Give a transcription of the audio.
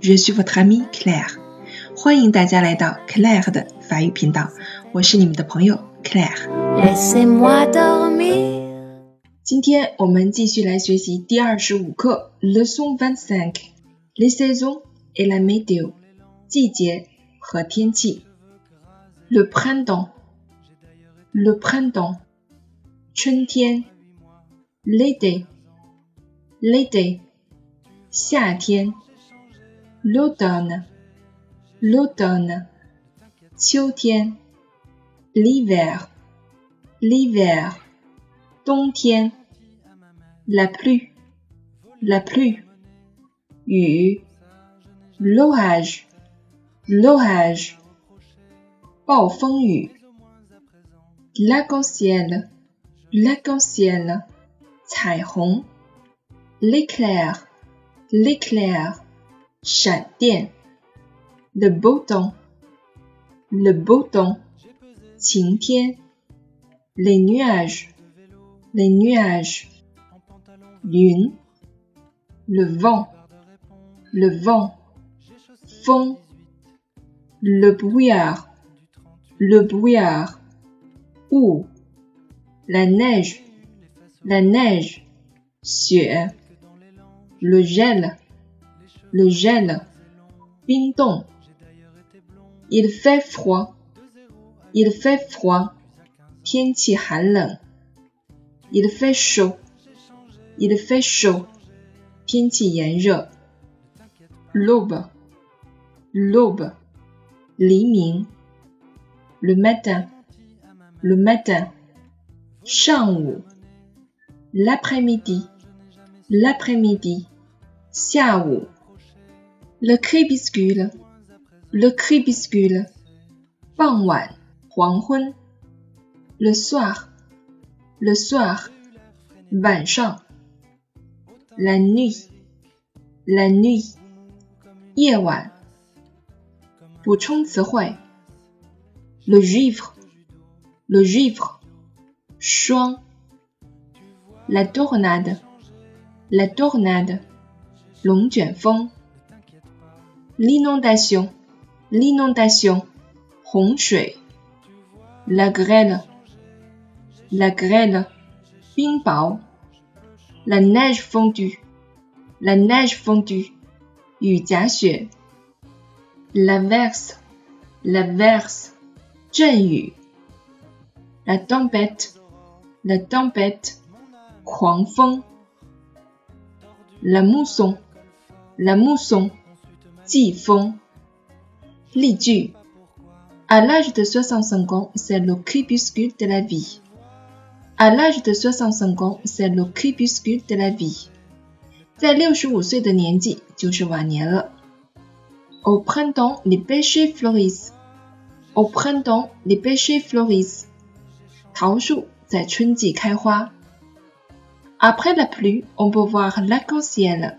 Je suis votre amie Claire. 欢迎大家来到 Claire 的法语频道，我是你们的朋友 Claire。今天我们继续来学习第二十五课 Leçon vingt-cinq Les saisons et la météo 季节和天气。Le printemps, le printemps 春天。L'été, l'été 夏天 ，l'automne l'automne 秋天，l'hiver l'hiver 冬天，la pluie la pluie 雨，l'orage l'orage 暴风雨，l'arc-en-ciel l'arc-en-ciel 彩虹，l'éclair l'éclair, 闪电，le beau temps, le beau temps, 晴天，les nuages, les nuages, 云，le vent, le vent, 风，le brouillard, le brouillard, ou la neige, la neige, 雪。le gel, Le gel, pinton. Il fait froid, il fait froid, Il fait chaud, il fait chaud, L'aube, l'aube, Le matin, le matin, L'après-midi, l'après-midi, le crépuscule, le crépuscule, le soir, le soir, la nuit, la nuit, le givre, le givre, la tornade, la tornade, l'inondation, l'inondation, la grêle, la grêle, la neige fondue, la neige fondue, la verse, la verse, la tempête, la tempête, 狂风 la mousson, la mousson, typhon. Li À l'âge de 65 ans, c'est le crépuscule de la vie. À l'âge de 65 ans, c'est le crépuscule de la vie. Au printemps, les pêchers fleurissent. Au printemps, les pêchers fleurissent. 桃树在春季开花。après la pluie, on peut voir l'arc-en-ciel.